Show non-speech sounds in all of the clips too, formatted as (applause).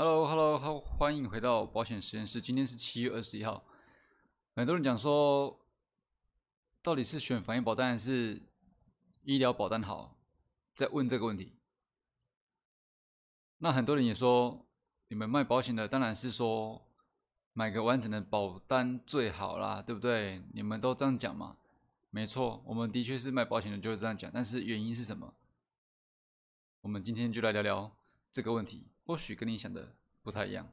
Hello，Hello，好，欢迎回到保险实验室。今天是七月二十一号。很多人讲说，到底是选防疫保单还是医疗保单好？在问这个问题。那很多人也说，你们卖保险的当然是说买个完整的保单最好啦，对不对？你们都这样讲嘛？没错，我们的确是卖保险的，就是这样讲。但是原因是什么？我们今天就来聊聊这个问题。或许跟你想的不太一样。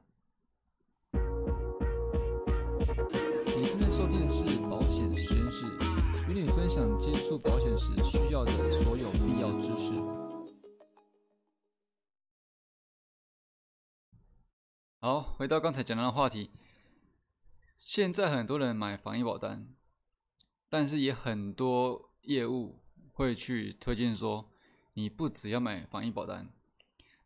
你正在收听的是保险实验室，与你分享接触保险时需要的所有必要知识。好，回到刚才讲到的话题，现在很多人买防疫保单，但是也很多业务会去推荐说，你不只要买防疫保单。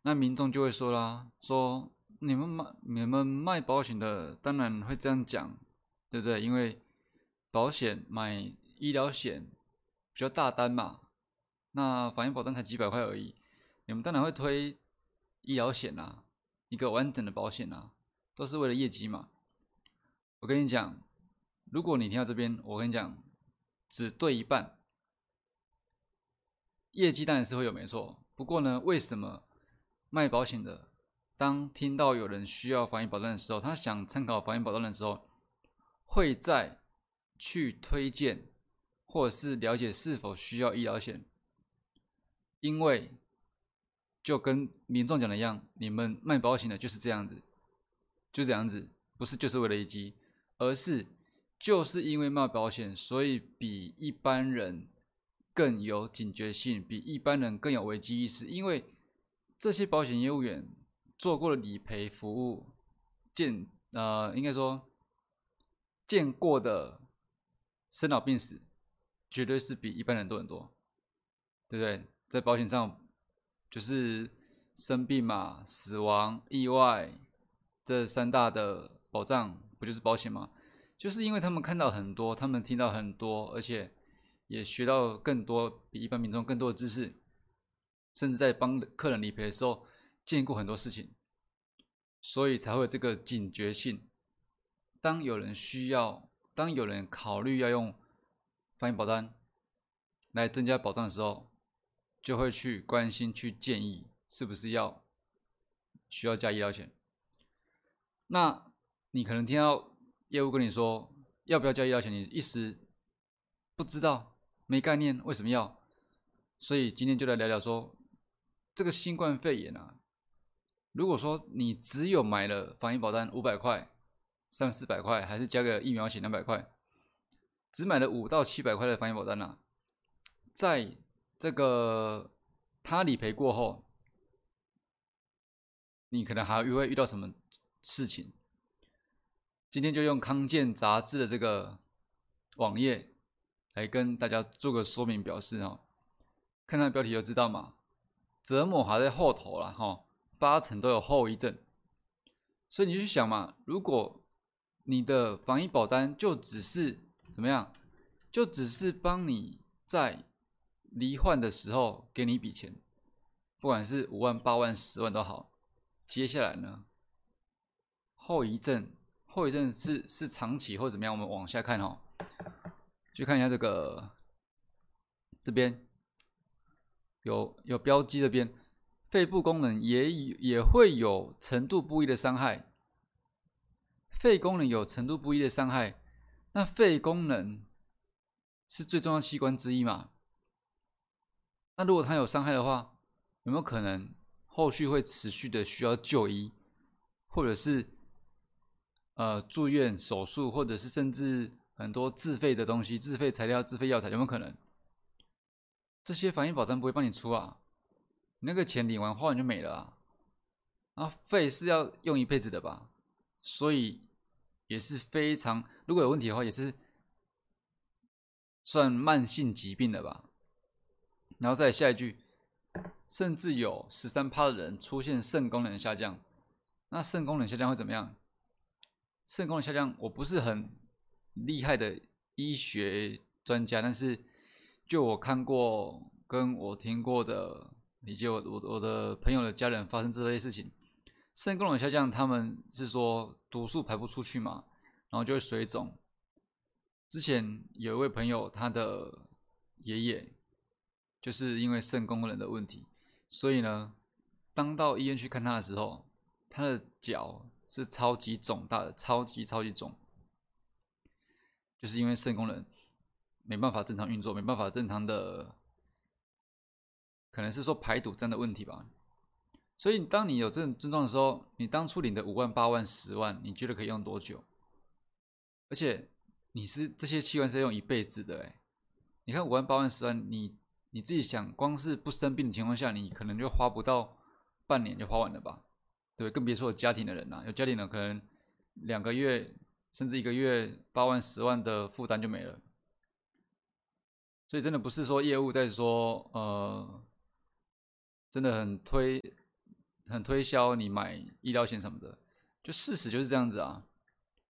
那民众就会说啦，说你们卖你们卖保险的当然会这样讲，对不对？因为保险买医疗险比较大单嘛，那防疫保单才几百块而已，你们当然会推医疗险啊，一个完整的保险啊，都是为了业绩嘛。我跟你讲，如果你听到这边，我跟你讲，只对一半，业绩当然是会有没错，不过呢，为什么？卖保险的，当听到有人需要防疫保单的时候，他想参考防疫保单的时候，会再去推荐或者是了解是否需要医疗险，因为就跟民众讲的一样，你们卖保险的就是这样子，就这样子，不是就是为了一机，而是就是因为卖保险，所以比一般人更有警觉性，比一般人更有危机意识，因为。这些保险业务员做过的理赔服务，见呃，应该说见过的生老病死，绝对是比一般人多很多，对不对？在保险上，就是生病嘛、死亡、意外这三大的保障，不就是保险吗？就是因为他们看到很多，他们听到很多，而且也学到更多比一般民众更多的知识。甚至在帮客人理赔的时候，见过很多事情，所以才会有这个警觉性。当有人需要，当有人考虑要用防疫保单来增加保障的时候，就会去关心、去建议，是不是要需要加医疗险。那你可能听到业务跟你说要不要加医疗险，你一时不知道、没概念，为什么要？所以今天就来聊聊说。这个新冠肺炎啊，如果说你只有买了防疫保单五百块、三四百块，还是加个疫苗险两百块，只买了五到七百块的防疫保单啊，在这个他理赔过后，你可能还会遇到什么事情？今天就用康健杂志的这个网页来跟大家做个说明表示哈，看它标题就知道嘛。折磨还在后头了哈，八成都有后遗症，所以你去想嘛，如果你的防疫保单就只是怎么样，就只是帮你在罹患的时候给你一笔钱，不管是五万、八万、十万都好，接下来呢，后遗症，后遗症是是长期或怎么样？我们往下看哦，去看一下这个这边。有有标记这边，肺部功能也也会有程度不一的伤害。肺功能有程度不一的伤害，那肺功能是最重要器官之一嘛？那如果它有伤害的话，有没有可能后续会持续的需要就医，或者是呃住院手术，或者是甚至很多自费的东西、自费材料、自费药材，有没有可能？这些防疫保单不会帮你出啊，你那个钱领完花完就没了啊，啊，肺是要用一辈子的吧，所以也是非常，如果有问题的话，也是算慢性疾病的吧。然后再下一句，甚至有十三趴的人出现肾功能下降，那肾功能下降会怎么样？肾功能下降，我不是很厉害的医学专家，但是。就我看过、跟我听过的，以及我我我的朋友的家人发生这类事情，肾功能下降，他们是说毒素排不出去嘛，然后就会水肿。之前有一位朋友，他的爷爷就是因为肾功能的问题，所以呢，当到医院去看他的时候，他的脚是超级肿大的，超级超级肿，就是因为肾功能没办法正常运作，没办法正常的，可能是说排毒这样的问题吧。所以，当你有这种症状的时候，你当初领的五万、八万、十万，你觉得可以用多久？而且你是这些器官是要用一辈子的哎。你看五万、八万、十万，你你自己想，光是不生病的情况下，你可能就花不到半年就花完了吧？对，更别说有家庭的人了。有家庭的可能两个月甚至一个月八万、十万的负担就没了。所以真的不是说业务在说，呃，真的很推。很推销你买医疗险什么的，就事实就是这样子啊。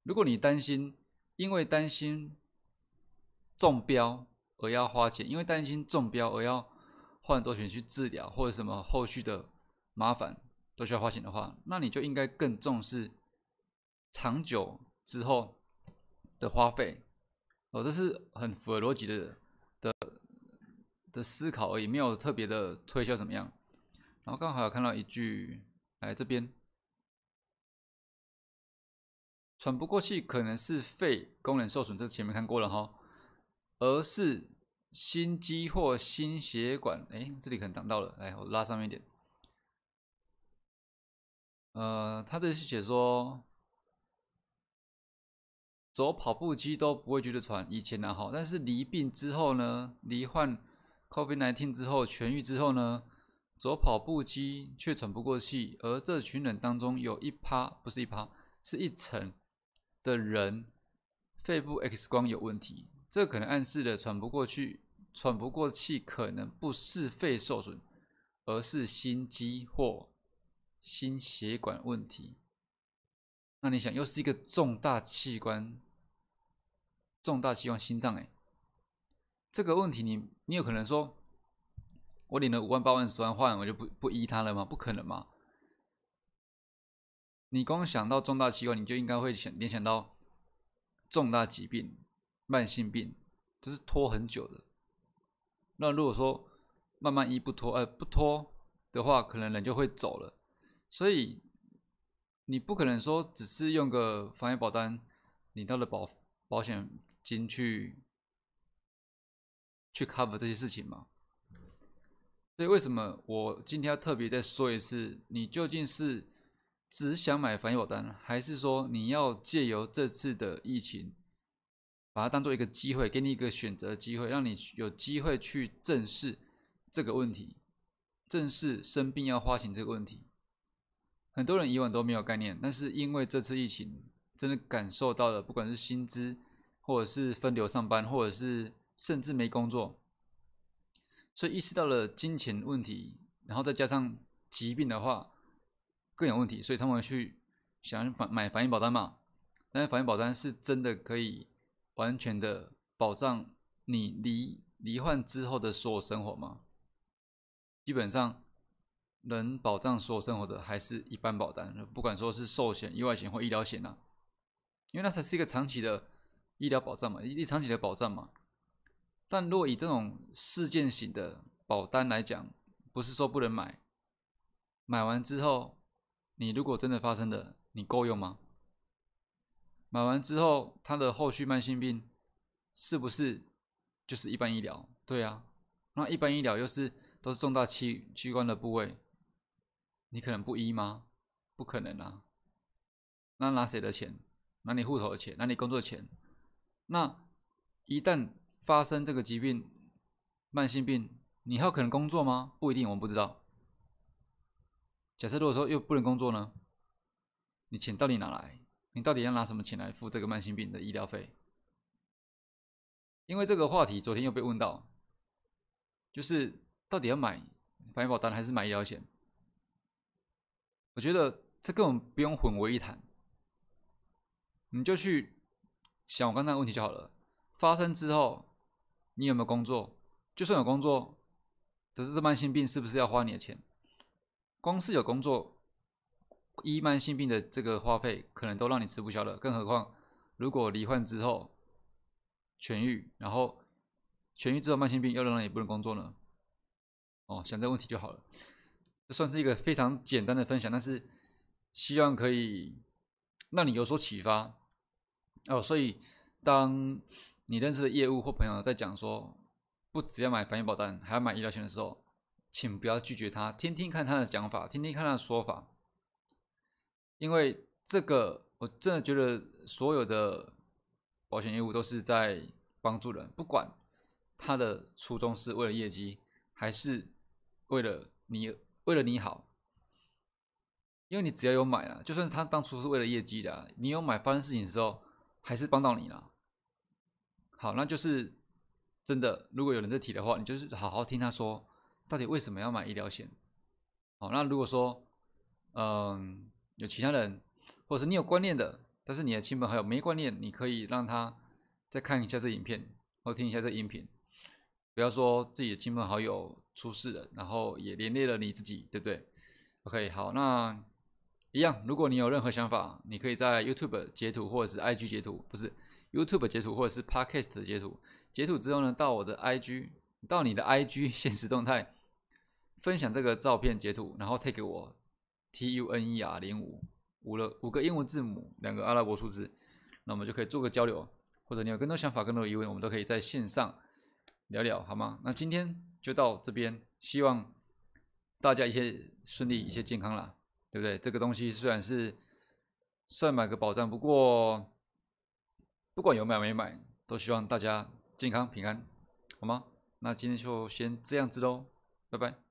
如果你担心，因为担心中标而要花钱，因为担心中标而要花很多钱去治疗，或者什么后续的麻烦都需要花钱的话，那你就应该更重视长久之后的花费。哦，这是很符合逻辑的的的思考而已，没有特别的推销怎么样。然后刚好有看到一句，来这边，喘不过气可能是肺功能受损，这前面看过了哈，而是心肌或心血管，哎，这里可能挡到了，来我拉上面一点，呃，他这是写说，走跑步机都不会觉得喘，以前呢哈，但是离病之后呢，罹患 COVID-19 之后痊愈之后呢？走跑步机却喘不过气，而这群人当中有一趴不是一趴，是一层的人肺部 X 光有问题，这可能暗示了喘不过去、喘不过气可能不是肺受损，而是心肌或心血管问题。那你想，又是一个重大器官，重大器官心脏哎，这个问题你你有可能说。我领了五万、八万、十万换，我就不不依他了吗？不可能嘛？你光想到重大器官，你就应该会想联想到重大疾病、慢性病，这是拖很久的。那如果说慢慢医不拖，呃，不拖的话，可能人就会走了。所以你不可能说只是用个防疫保单领到了保保险金去去 cover 这些事情嘛？所以为什么我今天要特别再说一次？你究竟是只想买防疫保单，还是说你要借由这次的疫情，把它当做一个机会，给你一个选择机会，让你有机会去正视这个问题，正视生病要花钱这个问题？很多人以往都没有概念，但是因为这次疫情，真的感受到了，不管是薪资，或者是分流上班，或者是甚至没工作。所以意识到了金钱问题，然后再加上疾病的话更有问题，所以他们去想反买防疫保单嘛。但是防疫保单是真的可以完全的保障你离罹患之后的所有生活吗？基本上能保障所有生活的还是一般保单，不管说是寿险、意外险或医疗险啊，因为那才是一个长期的医疗保障嘛，一长期的保障嘛。但若以这种事件型的保单来讲，不是说不能买，买完之后，你如果真的发生了，你够用吗？买完之后，他的后续慢性病是不是就是一般医疗？对啊，那一般医疗又是都是重大器器官的部位，你可能不医吗？不可能啊！那拿谁的钱？拿你户头的钱？拿你工作的钱？那一旦发生这个疾病，慢性病，你还有可能工作吗？不一定，我们不知道。假设如果说又不能工作呢？你钱到底哪来？你到底要拿什么钱来付这个慢性病的医疗费？因为这个话题昨天又被问到，就是到底要买防疫保单还是买医疗险？我觉得这根本不用混为一谈，你就去想我刚才的问题就好了。发生之后。你有没有工作？就算有工作，可是这慢性病是不是要花你的钱？光是有工作，一慢性病的这个花费，可能都让你吃不消了。更何况，如果罹患之后痊愈，然后痊愈之后慢性病又让你不能工作呢？哦，想这个问题就好了。算是一个非常简单的分享，但是希望可以让你有所启发。哦，所以当你认识的业务或朋友在讲说，不只要买防疫保单，还要买医疗险的时候，请不要拒绝他，听听看他的讲法，听听看他的说法。因为这个，我真的觉得所有的保险业务都是在帮助人，不管他的初衷是为了业绩，还是为了你为了你好。因为你只要有买啊，就算是他当初是为了业绩的，你有买发生事情的时候，还是帮到你了。好，那就是真的。如果有人在提的话，你就是好好听他说，到底为什么要买医疗险。好，那如果说，嗯。有其他人，或者是你有观念的，但是你的亲朋好友没观念，你可以让他再看一下这影片，或听一下这音频。不要说自己的亲朋好友出事了，然后也连累了你自己，对不对？OK，好，那一样，如果你有任何想法，你可以在 YouTube 截图，或者是 IG 截图，不是 YouTube 截图，或者是 Podcast 截图。截图之后呢，到我的 IG，到你的 IG (laughs) 现实动态，分享这个照片截图，然后 take 我。T U N E R 零五五了五个英文字母，两个阿拉伯数字，那我们就可以做个交流，或者你有更多想法、更多疑问，我们都可以在线上聊聊，好吗？那今天就到这边，希望大家一切顺利，一切健康啦，对不对？这个东西虽然是算买个保障，不过不管有买没买，都希望大家健康平安，好吗？那今天就先这样子喽，拜拜。